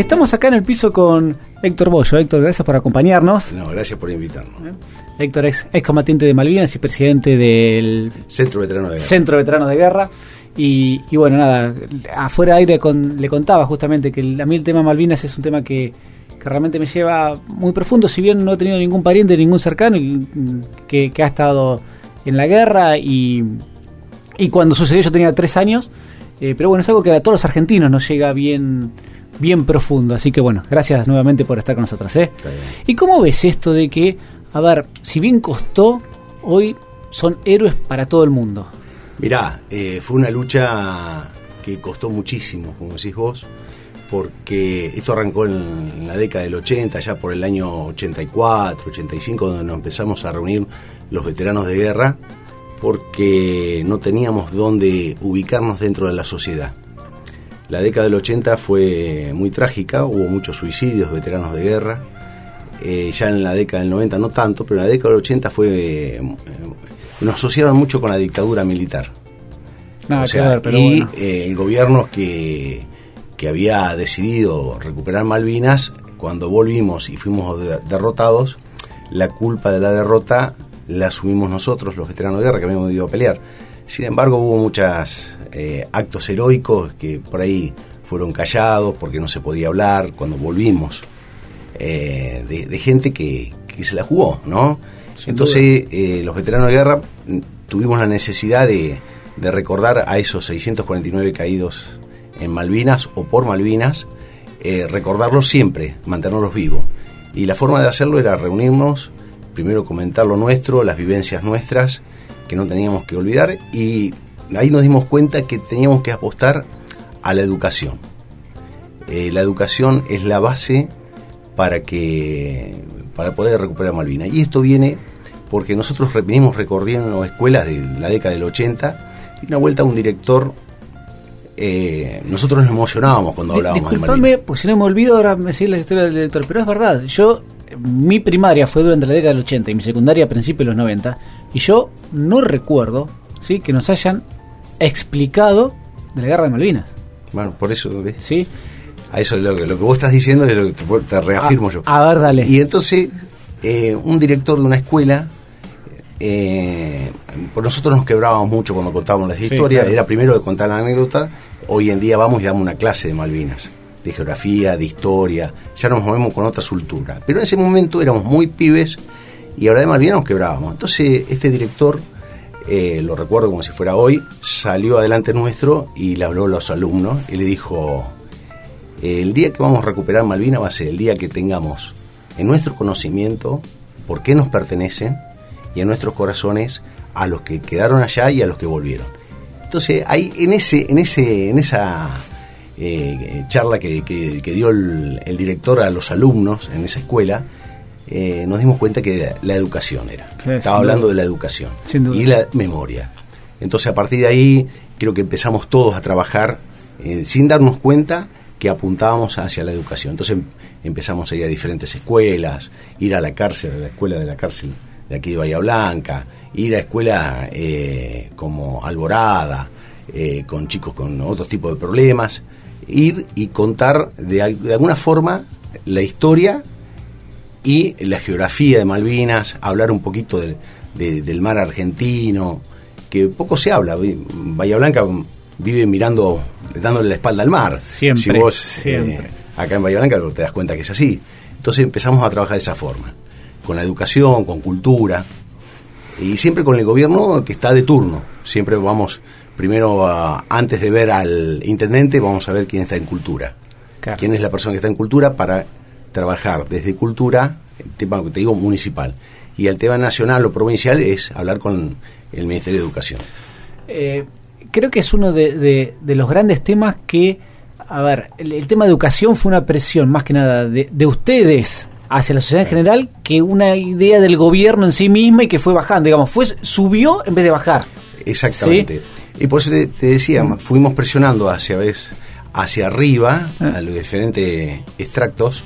Estamos acá en el piso con Héctor Bollo. Héctor, gracias por acompañarnos. No, gracias por invitarnos. Héctor es excombatiente de Malvinas y presidente del Centro Veterano de Guerra. Centro Veterano de Guerra. Y, bueno, nada, afuera de aire le contaba justamente que a mí el tema Malvinas es un tema que, realmente me lleva muy profundo, si bien no he tenido ningún pariente, ningún cercano que, que ha estado en la guerra y, y cuando sucedió yo tenía tres años, eh, pero bueno, es algo que a todos los argentinos nos llega bien bien profundo. Así que bueno, gracias nuevamente por estar con nosotros. ¿eh? ¿Y cómo ves esto de que, a ver, si bien costó, hoy son héroes para todo el mundo? Mirá, eh, fue una lucha que costó muchísimo, como decís vos, porque esto arrancó en, la década del 80, ya por el año 84, 85, donde nos empezamos a reunir los veteranos de guerra, porque no teníamos dónde ubicarnos dentro de la sociedad. La década del 80 fue muy trágica, hubo muchos suicidios de veteranos de guerra. Eh, ya en la década del 90 no tanto, pero en la década del 80 fue eh, nos asociaron mucho con la dictadura militar. y eh, el gobierno que, que había decidido recuperar Malvinas, cuando volvimos y fuimos derrotados, la culpa de la derrota la asumimos nosotros, los veteranos de guerra, que habíamos ido a pelear. Sin embargo, hubo muchos eh, actos heroicos que por ahí fueron callados porque no se podía hablar cuando volvimos, eh, de, gente que, se la jugó, ¿no? Entonces, eh, los veteranos de guerra mm, tuvimos la necesidad de, recordar a esos 649 caídos en Malvinas o por Malvinas, recordarlos siempre, mantenerlos vivos. Y la forma de hacerlo era reunirnos, primero comentar lo nuestro, las vivencias nuestras, que no teníamos que olvidar y ahí nos dimos cuenta que teníamos que apostar a la educación. Eh, la educación es la base para que para poder recuperar Malvinas. Y esto viene porque nosotros venimos recorriendo escuelas de la década del 80 y una vuelta a un director eh, nosotros nos emocionábamos cuando hablábamos de Malvinas. pues si no me olvido ahora me sigue la historia del director, pero es verdad, yo mi primaria fue durante la década del 80 y mi secundaria a principios de los 90, y yo no recuerdo ¿sí? que nos hayan explicado de la guerra de Malvinas. Bueno, por eso, ¿ves? Sí. A eso lo que, lo que vos estás diciendo es lo que te, reafirmo ah, yo. A ver, dale. Y entonces, eh, un director de una escuela, eh, nosotros nos quebrábamos mucho cuando contábamos las historias, era primero de contar la anécdota, hoy en día vamos y damos una clase de Malvinas de geografía, de historia, ya nos movemos con otra cultura. Pero en ese momento éramos muy pibes y ahora de Malvinas nos quebrábamos. Entonces este director, eh, lo recuerdo como si fuera hoy, salió adelante nuestro y le habló a los alumnos y le dijo, el día que vamos a recuperar Malvinas va a ser el día que tengamos en nuestro conocimiento por qué nos pertenecen y en nuestros corazones a los que quedaron allá y a los que volvieron. Entonces, ahí en ese, en ese, en esa eh, charla que, dio el, director a los alumnos en esa escuela, eh, nos dimos cuenta que la, educación era. Estaba hablando de la educación y la memoria. Entonces a partir de ahí creo que empezamos todos a trabajar eh, sin darnos cuenta que apuntábamos hacia la educación. Entonces em, empezamos a ir a diferentes escuelas, ir a la cárcel, a la escuela de la cárcel de aquí de Bahía Blanca, ir a escuelas como Alborada, con chicos con otros tipos de problemas ir y contar de, alguna forma la historia y la geografía de Malvinas, hablar un poquito del mar argentino, que poco se habla. Bahía Blanca vive mirando, dándole la espalda al mar. Siempre. Si vos siempre. Eh, acá en Bahía Blanca te das cuenta que es así. Entonces empezamos a trabajar de esa forma, con la educación, con cultura, y siempre con el gobierno que está de turno. Siempre vamos primero, antes de ver al intendente, vamos a ver quién está en cultura. Quién es la persona que está en cultura para trabajar desde cultura, el tema que te digo municipal. Y el tema nacional o provincial es hablar con el Ministerio de Educación. Eh, creo que es uno de, los grandes temas que, a ver, el, tema de educación fue una presión más que nada de, ustedes hacia la sociedad en general que una idea del gobierno en sí misma y que fue bajando, digamos, fue subió en vez de bajar. Exactamente. Y por eso te, decía, fuimos presionando hacia, vez, hacia arriba ah. a los diferentes extractos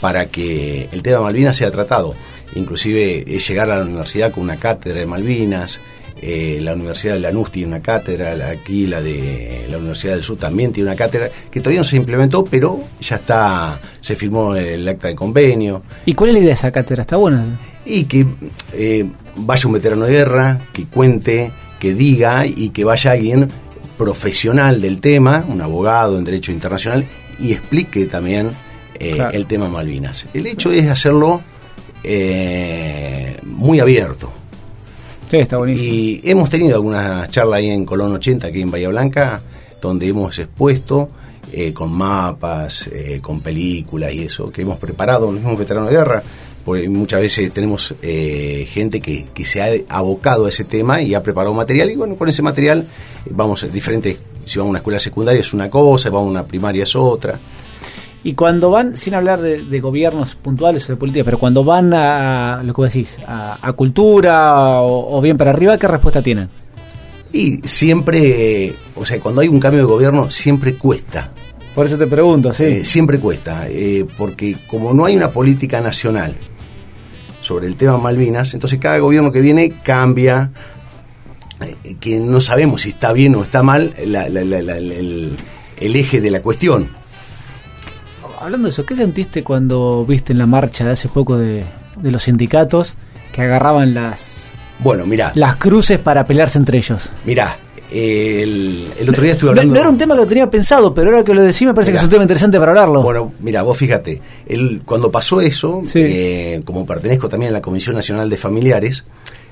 para que el tema de Malvinas sea tratado. Inclusive llegar a la universidad con una cátedra de Malvinas, eh, la Universidad de Lanús tiene una cátedra, aquí la de la Universidad del Sur también tiene una cátedra, que todavía no se implementó, pero ya está, se firmó el acta de convenio. ¿Y cuál es la idea de esa cátedra? ¿Está buena? Y que eh, vaya un veterano de guerra, que cuente, que diga y que vaya alguien profesional del tema, un abogado en Derecho Internacional, y explique también eh, el tema Malvinas. El hecho es hacerlo muy abierto Sí, está buenísimo. Y hemos tenido alguna charla ahí en Colón 80, aquí en Bahía Blanca, donde hemos expuesto eh, con mapas, eh, con películas y eso, que hemos preparado los mismos veteranos de guerra, porque muchas veces tenemos eh, gente que, que, se ha abocado a ese tema y ha preparado material, y bueno, con ese material vamos a diferentes, si vamos a una escuela secundaria es una cosa, vamos a una primaria es otra. Y cuando van, sin hablar de, gobiernos puntuales o de política, pero cuando van a, lo que vos decís, a, cultura o, bien para arriba, ¿qué respuesta tienen? Y siempre, o sea, cuando hay un cambio de gobierno, siempre cuesta. Por eso te pregunto, sí. Eh, siempre cuesta, eh, porque como no hay una política nacional sobre el tema Malvinas, entonces cada gobierno que viene cambia, eh, que no sabemos si está bien o está mal el, el eje de la cuestión hablando de eso, ¿qué sentiste cuando viste en la marcha de hace poco de, los sindicatos que agarraban las bueno, mira, las cruces para pelearse entre ellos? Mirá, el, otro día estuve hablando. No, era un tema que lo tenía pensado, pero ahora que lo decís me parece que es un tema interesante para hablarlo. Bueno, mira, vos fíjate, el, cuando pasó eso, eh, como pertenezco también a la Comisión Nacional de Familiares,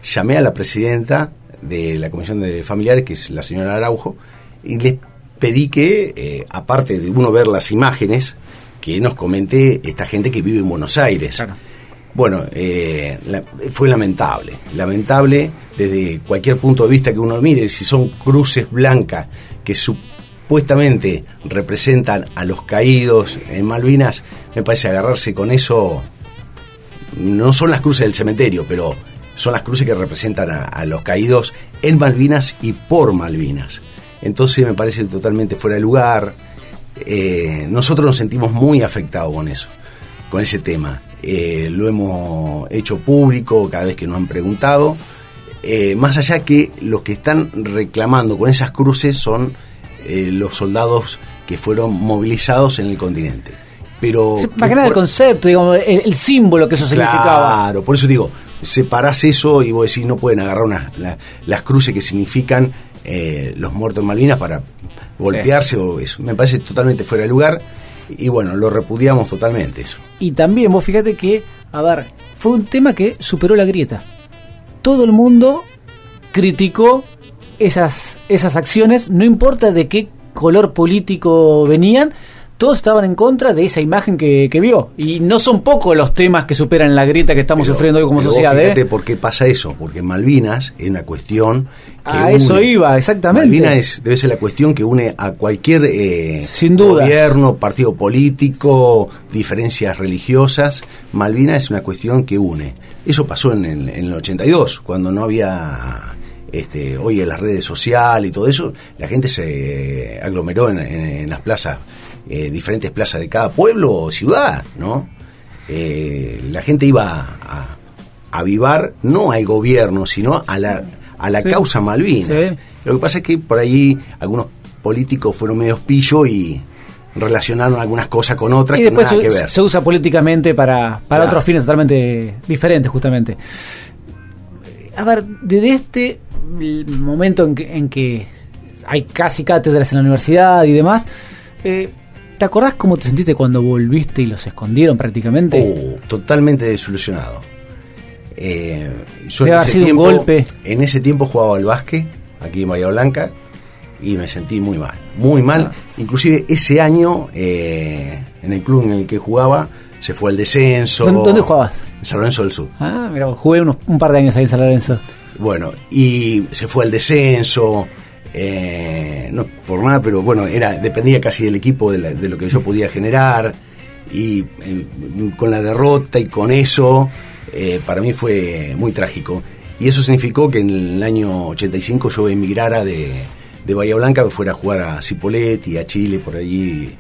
llamé a la presidenta de la Comisión de Familiares, que es la señora Araujo, y le pedí que, eh, aparte de uno ver las imágenes, que nos comente esta gente que vive en Buenos Aires. Bueno, eh, fue lamentable, lamentable desde cualquier punto de vista que uno mire, si son cruces blancas que supuestamente representan a los caídos en Malvinas, me parece agarrarse con eso, no son las cruces del cementerio, pero son las cruces que representan a los caídos en Malvinas y por Malvinas. Entonces me parece totalmente fuera de lugar, eh, nosotros nos sentimos muy afectados con eso, con ese tema. Eh, lo hemos hecho público cada vez que nos han preguntado. Eh, más allá que los que están reclamando con esas cruces son los soldados que fueron movilizados en el continente. Pero más que nada el concepto, digamos, el, símbolo que eso significaba. Claro, por eso digo, separás eso y vos decís no pueden agarrar las cruces que significan los muertos en Malvinas para golpearse o eso. Me parece totalmente fuera de lugar y bueno, lo repudiamos totalmente eso. Y también vos fíjate que, a ver, fue un tema que superó la grieta. Todo el mundo criticó esas, esas acciones, no importa de qué color político venían, todos estaban en contra de esa imagen que, vio. Y no son pocos los temas que superan la grieta que estamos sufriendo hoy como sociedad. ¿eh? Fíjate por qué pasa eso, porque Malvinas es una cuestión que a eso iba, exactamente. Malvinas debe ser la cuestión que une a cualquier eh, gobierno, partido político, diferencias religiosas. Malvinas es una cuestión que une. Eso pasó en el, en el 82, cuando no había este, hoy en las redes sociales y todo eso, la gente se aglomeró en las plazas eh, diferentes plazas de cada pueblo o ciudad, ¿no? Eh, la gente iba a, avivar no al gobierno, sino a la, a la causa Malvinas. Lo que pasa es que por ahí algunos políticos fueron medio pillo y relacionaron algunas cosas con otras y que nada se, que ver. Se usa políticamente para, para otros fines totalmente diferentes, justamente. A ver, desde este momento en que, en que hay casi cátedras en la universidad y demás, eh, ¿Te acordás cómo te sentiste cuando volviste y los escondieron prácticamente? Oh, totalmente desilusionado. Eh, yo en ese, tiempo, golpe. en ese tiempo jugaba al básquet aquí en Bahía Blanca y me sentí muy mal, muy mal. Ah. Inclusive ese año eh, en el club en el que jugaba se fue al descenso. ¿Dónde, jugabas? En San Lorenzo del Sur. Ah, mira, jugué un par de años ahí en San Lorenzo. Bueno, y se fue al descenso eh, no por nada, pero bueno, era dependía casi del equipo, de, lo que yo podía generar, y eh, con la derrota y con eso, eh, para mí fue muy trágico. Y eso significó que en el año 85 yo emigrara de, de Bahía Blanca, me fuera a jugar a Cipolletti, a Chile, por allí,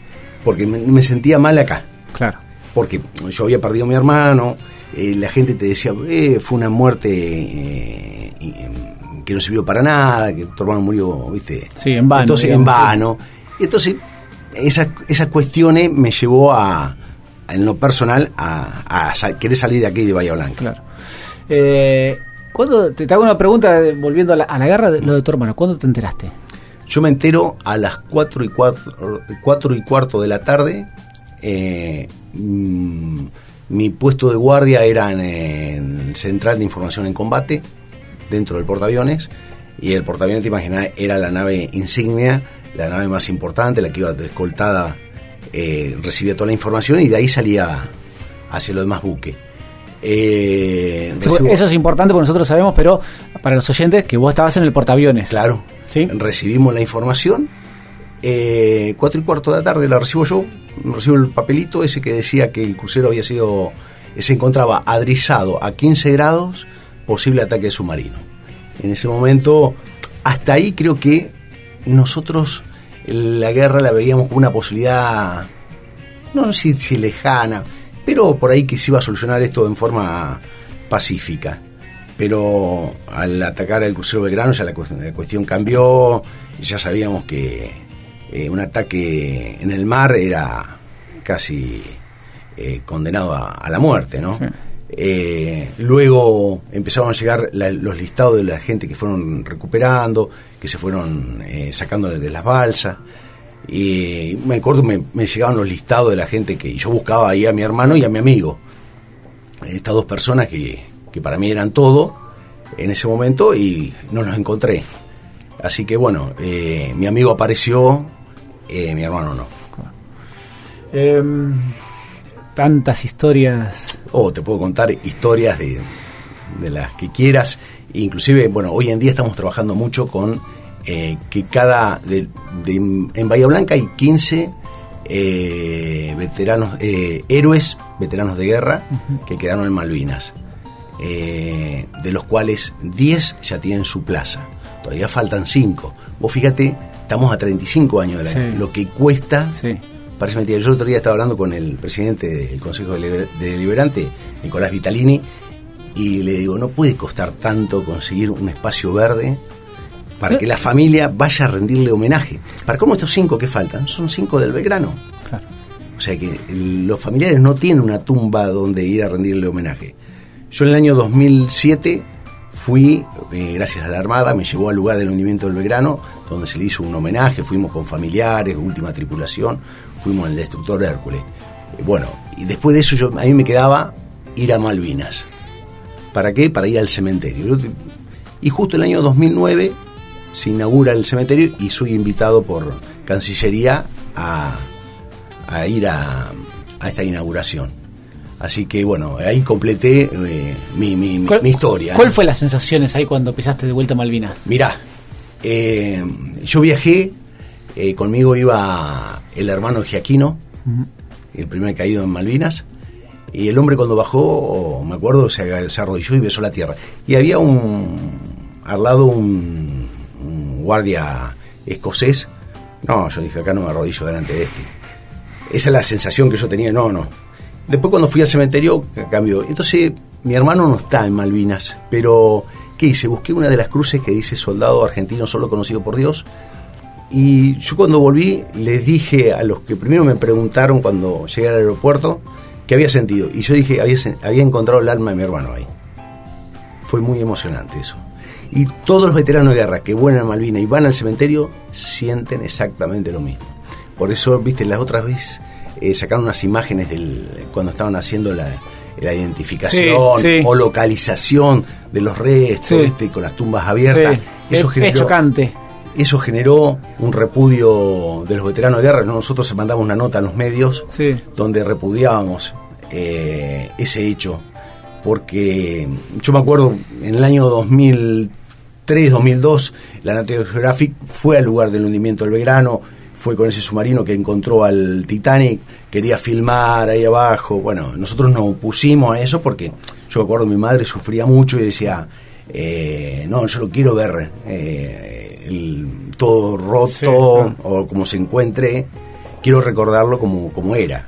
porque me, sentía mal acá. Claro. Porque yo había perdido a mi hermano, la gente te decía, fue una muerte que no sirvió para nada, que tu hermano murió, ¿viste? Sí, en vano. Entonces, en vano. Y entonces, esas, esas cuestiones me llevó a, en lo personal, a, querer salir de aquí de Bahía Blanca. Claro. Eh, ¿cuándo, te, hago una pregunta, volviendo a la, a la guerra, de, lo de tu hermano, ¿cuándo te enteraste? Yo me entero a las 4 y, cuatro, y cuarto de la tarde. Eh, mm, mi puesto de guardia era en, Central de Información en Combate, dentro del portaaviones. Y el portaaviones, te imaginas, era la nave insignia, la nave más importante, la que iba escoltada, eh, recibía toda la información y de ahí salía hacia los demás buques. Eh, eso es importante porque nosotros sabemos, pero para los oyentes, que vos estabas en el portaaviones. Claro, Recibimos la información. Eh, cuatro y cuarto de la tarde la recibo yo. Recibo el papelito ese que decía que el crucero había sido. se encontraba adrizado a 15 grados, posible ataque submarino. En ese momento, hasta ahí creo que nosotros la guerra la veíamos como una posibilidad, no sé si lejana, pero por ahí que se iba a solucionar esto en forma pacífica pero al atacar el crucero Belgrano ya la cuestión, cambió, ya sabíamos que eh, un ataque en el mar era casi eh, condenado a, la muerte, ¿no? Eh, luego empezaron a llegar los listados de la gente que fueron recuperando, que se fueron sacando de, las balsas. Y me acuerdo, me, me, llegaban los listados de la gente que yo buscaba ahí a mi hermano y a mi amigo. Estas dos personas que, que para mí eran todo en ese momento y no los encontré. Así que bueno, eh, mi amigo apareció, eh, mi hermano no. Tantas historias. Oh, te puedo contar historias de, de las que quieras. Inclusive, bueno, hoy en día estamos trabajando mucho con eh, que cada... De, en Bahía Blanca hay 15 veteranos, héroes, veteranos de guerra, que quedaron en Malvinas. Eh, de los cuales 10 ya tienen su plaza. Todavía faltan 5. Vos fíjate, estamos a 35 años de la, lo que cuesta. Parece mentira. Yo el otro día estaba hablando con el presidente del Consejo Deliberante, Nicolás Vitalini, y le digo, no puede costar tanto conseguir un espacio verde para que la familia vaya a rendirle homenaje. ¿Para cómo estos cinco que faltan? Son cinco del Belgrano. O sea que los familiares no tienen una tumba donde ir a rendirle homenaje. Yo en el año 2007 fui, eh, gracias a la Armada, me llevó al lugar del hundimiento del Belgrano, donde se le hizo un homenaje, fuimos con familiares, última tripulación, fuimos en el destructor Hércules. Eh, bueno, y después de eso yo, a mí me quedaba ir a Malvinas. ¿Para qué? Para ir al cementerio. Y justo el año 2009 se inaugura el cementerio y soy invitado por Cancillería a, ir a esta inauguración. Así que bueno, ahí completé eh, mi, mi, historia. ¿Cuál fue las sensaciones ahí cuando pisaste de vuelta a Malvinas? Mirá, eh, yo viajé, eh, conmigo iba el hermano Giaquino, el primer caído en Malvinas, y el hombre cuando bajó, me acuerdo, se, arrodilló y besó la tierra. Y había un, al lado un, un guardia escocés. No, yo dije, acá no me arrodillo delante de este. Esa es la sensación que yo tenía, no, no, Después cuando fui al cementerio cambió. Entonces mi hermano no está en Malvinas, pero ¿qué hice? Busqué una de las cruces que dice soldado argentino solo conocido por Dios. Y yo cuando volví les dije a los que primero me preguntaron cuando llegué al aeropuerto qué había sentido. Y yo dije, había, había encontrado el alma de mi hermano ahí. Fue muy emocionante eso. Y todos los veteranos de guerra que vuelan a Malvinas y van al cementerio sienten exactamente lo mismo. Por eso, viste, las otras veces eh, sacaron unas imágenes del cuando estaban haciendo la, identificación o localización de los restos, con las tumbas abiertas. Eso generó, chocante. Eso generó un repudio de los veteranos de guerra. Nosotros mandamos una nota a los medios donde repudiábamos eh, ese hecho. Porque yo me acuerdo en el año 2003, 2002, la National Geographic fue al lugar del hundimiento del Belgrano, fue con ese submarino que encontró al Titanic, quería filmar ahí abajo. Bueno, nosotros nos opusimos a eso porque yo me acuerdo mi madre sufría mucho y decía, eh, no, yo lo quiero ver eh, todo roto o como se encuentre, quiero recordarlo como, como era.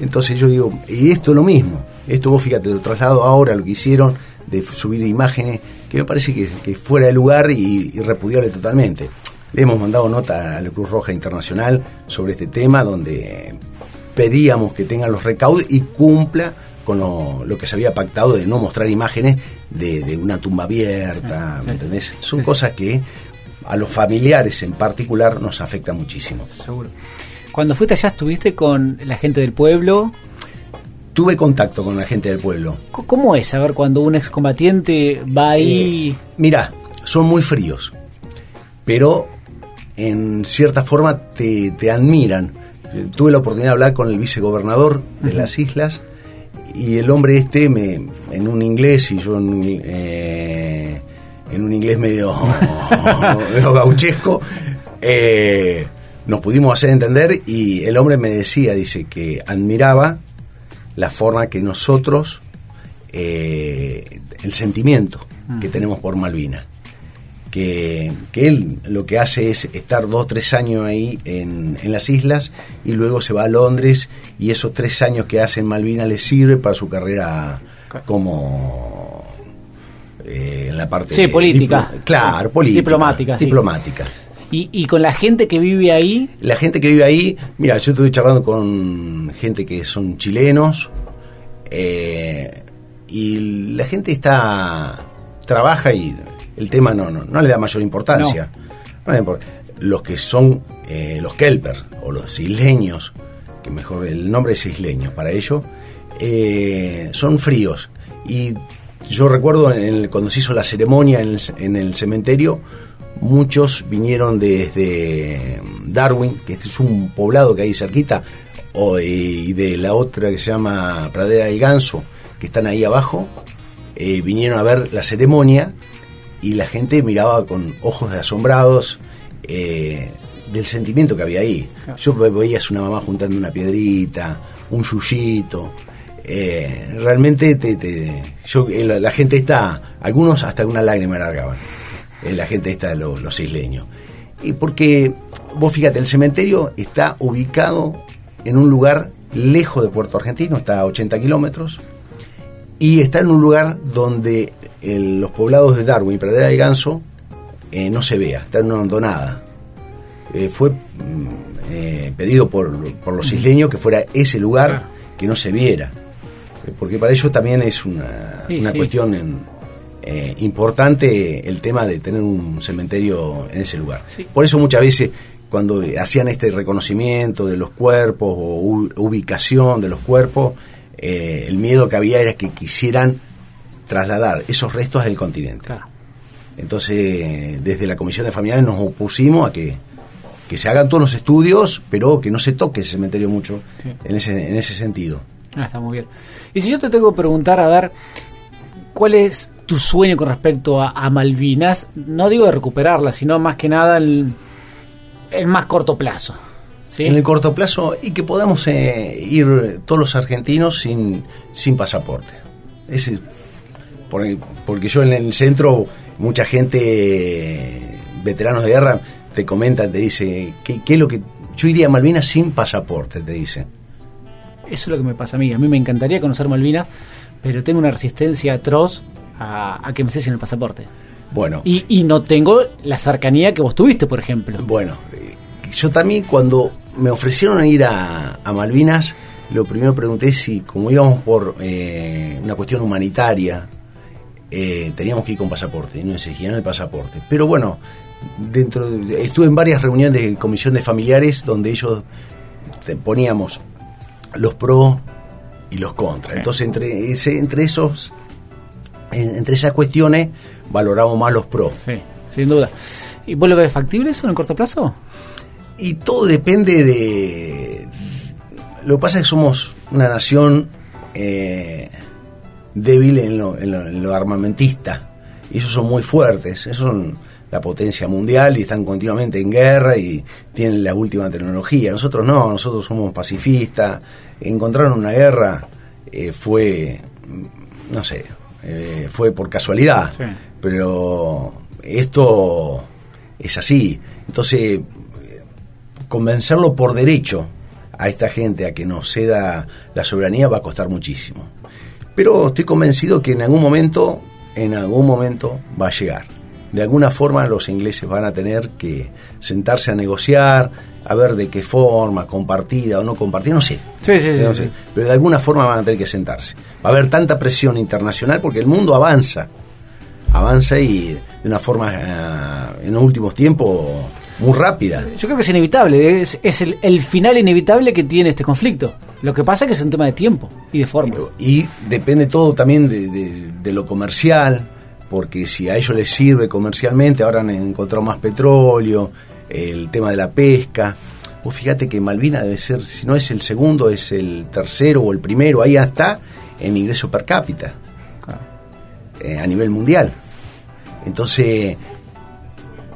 Entonces yo digo, y esto es lo mismo, esto vos fíjate, lo traslado ahora, lo que hicieron de subir imágenes que me parece que, que fuera de lugar y, y repudiable totalmente. Le hemos mandado nota a la Cruz Roja Internacional sobre este tema, donde pedíamos que tengan los recaudos y cumpla con lo, lo que se había pactado de no mostrar imágenes de, de una tumba abierta, Sí, ¿me sí. entendés? Son Sí. cosas que a los familiares en particular nos afectan muchísimo. Seguro. Cuando fuiste allá, estuviste con la gente del pueblo. Tuve contacto con la gente del pueblo. ¿Cómo es saber cuando un excombatiente va ahí? Eh, mirá, son muy fríos, pero en cierta forma te, te admiran. Eh, Tuve la oportunidad de hablar con el vicegobernador de las islas y el hombre este me, en un inglés y yo en, eh, en un inglés medio, medio gauchesco eh, nos pudimos hacer entender y el hombre me decía, dice que admiraba la forma que nosotros, eh, el sentimiento que tenemos por Malvinas. Que, que él lo que hace es estar dos, tres años ahí en, en las islas y luego se va a Londres y esos tres años que hace en Malvinas le sirve para su carrera como eh, en la parte Sí, política. diplo- claro, política. Diplomática, sí. Diplomática. Y, y con la gente que vive ahí, La gente que vive ahí, mira, yo estuve charlando con gente que son chilenos eh, y la gente está trabaja y el tema no, no, no le da mayor importancia. No impor- Los que son eh, los kelper o los isleños, que mejor el nombre es isleño para ellos, eh, son fríos. Y yo recuerdo en el- cuando se hizo la ceremonia en el, ce- en el cementerio, muchos vinieron desde Darwin, que este es un poblado que hay cerquita, o, y de la otra que se llama Pradera del Ganso, que están ahí abajo, eh, vinieron a ver la ceremonia y la gente miraba con ojos de asombrados eh, del sentimiento que había ahí. Yo ve- veías una mamá juntando una piedrita, un yuyito. Eh, realmente te, te- yo, eh, la, la gente está, algunos hasta una lágrima largaban, eh, la gente está, lo- los isleños. Y porque, vos fíjate, el cementerio está ubicado en un lugar lejos de Puerto Argentino, está a 80 kilómetros, y está en un lugar donde el- los poblados de Darwin y Pradera del Ganso eh, no se vea, está en una hondonada. Eh, fue mm, eh, pedido por, por los isleños que fuera ese lugar que no se viera, porque para ellos también es una, Sí, una sí. cuestión en- eh, importante el tema de tener un cementerio en ese lugar. Sí. Por eso muchas veces cuando hacían este reconocimiento de los cuerpos o ubicación de los cuerpos, eh, el miedo que había era que quisieran trasladar esos restos al continente. claro. Entonces, desde la Comisión de Familiares nos opusimos a que, que se hagan todos los estudios, pero que no se toque ese cementerio mucho Sí. en, ese, en ese sentido. Ah, está muy bien. Y si yo te tengo que preguntar, a ver, ¿cuál es tu sueño con respecto a, Malvinas? No digo de recuperarla, sino más que nada el, el más corto plazo. ¿sí? En el corto plazo y que podamos eh, ir todos los argentinos sin, sin pasaporte. Por- porque yo en el centro, mucha gente, veteranos de guerra, te comentan, te dice, ¿qué, qué es lo que... Yo iría a Malvinas sin pasaporte, te dicen. Eso es lo que me pasa a mí. A mí me encantaría conocer Malvinas, pero tengo una resistencia atroz a, a que me cesen el pasaporte. Bueno, Y, y no tengo la cercanía que vos tuviste, por ejemplo. Bueno, eh, yo también cuando me ofrecieron ir a, a Malvinas, lo primero pregunté si como íbamos por eh, una cuestión humanitaria, eh, teníamos que ir con pasaporte, y no exigían el pasaporte. Pero bueno, dentro de- estuve en varias reuniones de comisión de familiares donde ellos poníamos los pros y los contras. Sí. Entonces entre ese, entre esos en- entre esas cuestiones valoramos más los pros. Sí, sin duda. ¿Y vos lo ves factible eso en el corto plazo? Y todo depende de... Lo que pasa es que somos una nación eh, débil en lo, en lo- en lo armamentista. Y ellos son muy fuertes. Ellos son la potencia mundial y están continuamente en guerra y tienen la última tecnología. Nosotros no, nosotros somos pacifistas. Encontrar una guerra eh, fue, no sé, eh, fue por casualidad. Sí. Pero esto es así. Entonces, convencerlo por derecho a esta gente a que nos ceda la soberanía va a costar muchísimo. Pero estoy convencido que en algún momento en algún momento va a llegar. De alguna forma los ingleses van a tener que sentarse a negociar, a ver de qué forma, compartida o no compartida, no sé. Sí, sí, sí, No sí. sé. Pero de alguna forma van a tener que sentarse. Va a haber tanta presión internacional porque el mundo avanza. Avanza y de una forma, eh, en los últimos tiempos, muy rápida. Yo creo que es inevitable, es, es el, el final inevitable que tiene este conflicto. Lo que pasa es que es un tema de tiempo y de forma. Y depende todo también de, de- de lo comercial, porque si a ellos les sirve comercialmente, ahora han encontrado más petróleo, el tema de la pesca. Vos fíjate que Malvina debe ser, si no es el segundo, es el tercero o el primero, ahí está en ingreso per cápita Claro. eh, a nivel mundial. Entonces,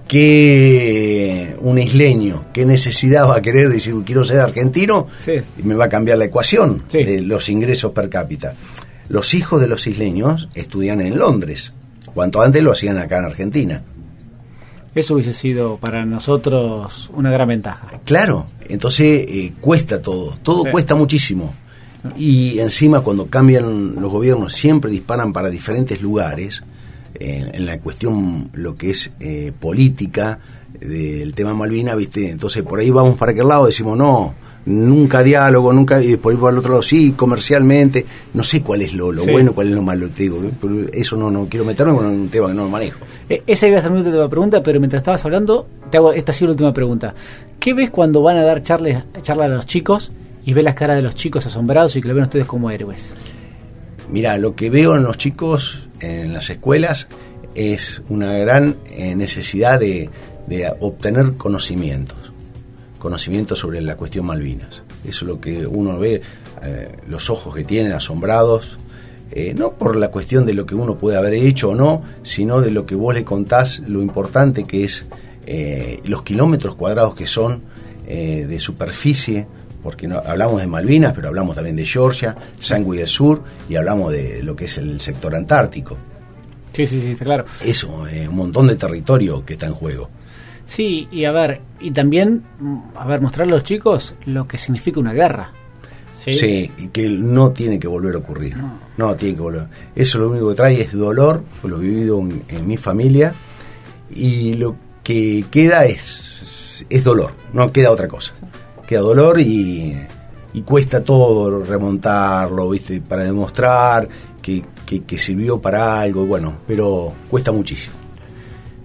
¿qué un isleño, qué necesidad va a querer decir quiero ser argentino? Sí. Y me va a cambiar la ecuación Sí. de los ingresos per cápita. Los hijos de los isleños estudian en Londres, cuanto antes lo hacían acá en Argentina. Eso hubiese sido para nosotros una gran ventaja. Claro, entonces eh, cuesta todo, todo Sí. cuesta muchísimo. Y encima cuando cambian los gobiernos siempre disparan para diferentes lugares, en, en la cuestión lo que es eh, política del tema Malvina, ¿viste? Entonces por ahí vamos para aquel lado, decimos no, nunca diálogo, nunca, y por ahí para el otro lado sí, comercialmente, no sé cuál es lo, lo Sí. bueno, cuál es lo malo, te digo, pero eso no, no quiero meterme con un tema que no manejo. Eh, Esa iba a ser mi última pregunta, pero mientras estabas hablando, te hago, esta ha sido la última pregunta. ¿Qué ves cuando van a dar charlas, charla a los chicos y ves las caras de los chicos asombrados y que lo ven ustedes como héroes? Mira, lo que veo en los chicos en las escuelas es una gran eh, necesidad de, de obtener conocimientos, conocimientos sobre la cuestión Malvinas. Eso es lo que uno ve, eh, los ojos que tienen asombrados, eh, no por la cuestión de lo que uno puede haber hecho o no, sino de lo que vos le contás, lo importante que es eh, los kilómetros cuadrados que son de superficie, porque no, hablamos de Malvinas, pero hablamos también de Georgia, Sangui del Sur, y hablamos de lo que es el sector antártico. Sí, sí, sí, está claro. Eso, un montón de territorio que está en juego. Sí, y a ver, y también, a ver, mostrarle a los chicos lo que significa una guerra. Sí. Sí, y que no tiene que volver a ocurrir. No. tiene que volver. Eso lo único que trae es dolor, pues lo he vivido en, en mi familia, y lo que queda es, es dolor, no queda otra cosa. Queda dolor y, y cuesta todo remontarlo, ¿viste? Para demostrar que, que- que sirvió para algo, bueno, pero cuesta muchísimo.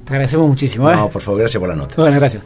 Te agradecemos muchísimo, ¿eh? No, por favor, gracias por la nota. Bueno, gracias.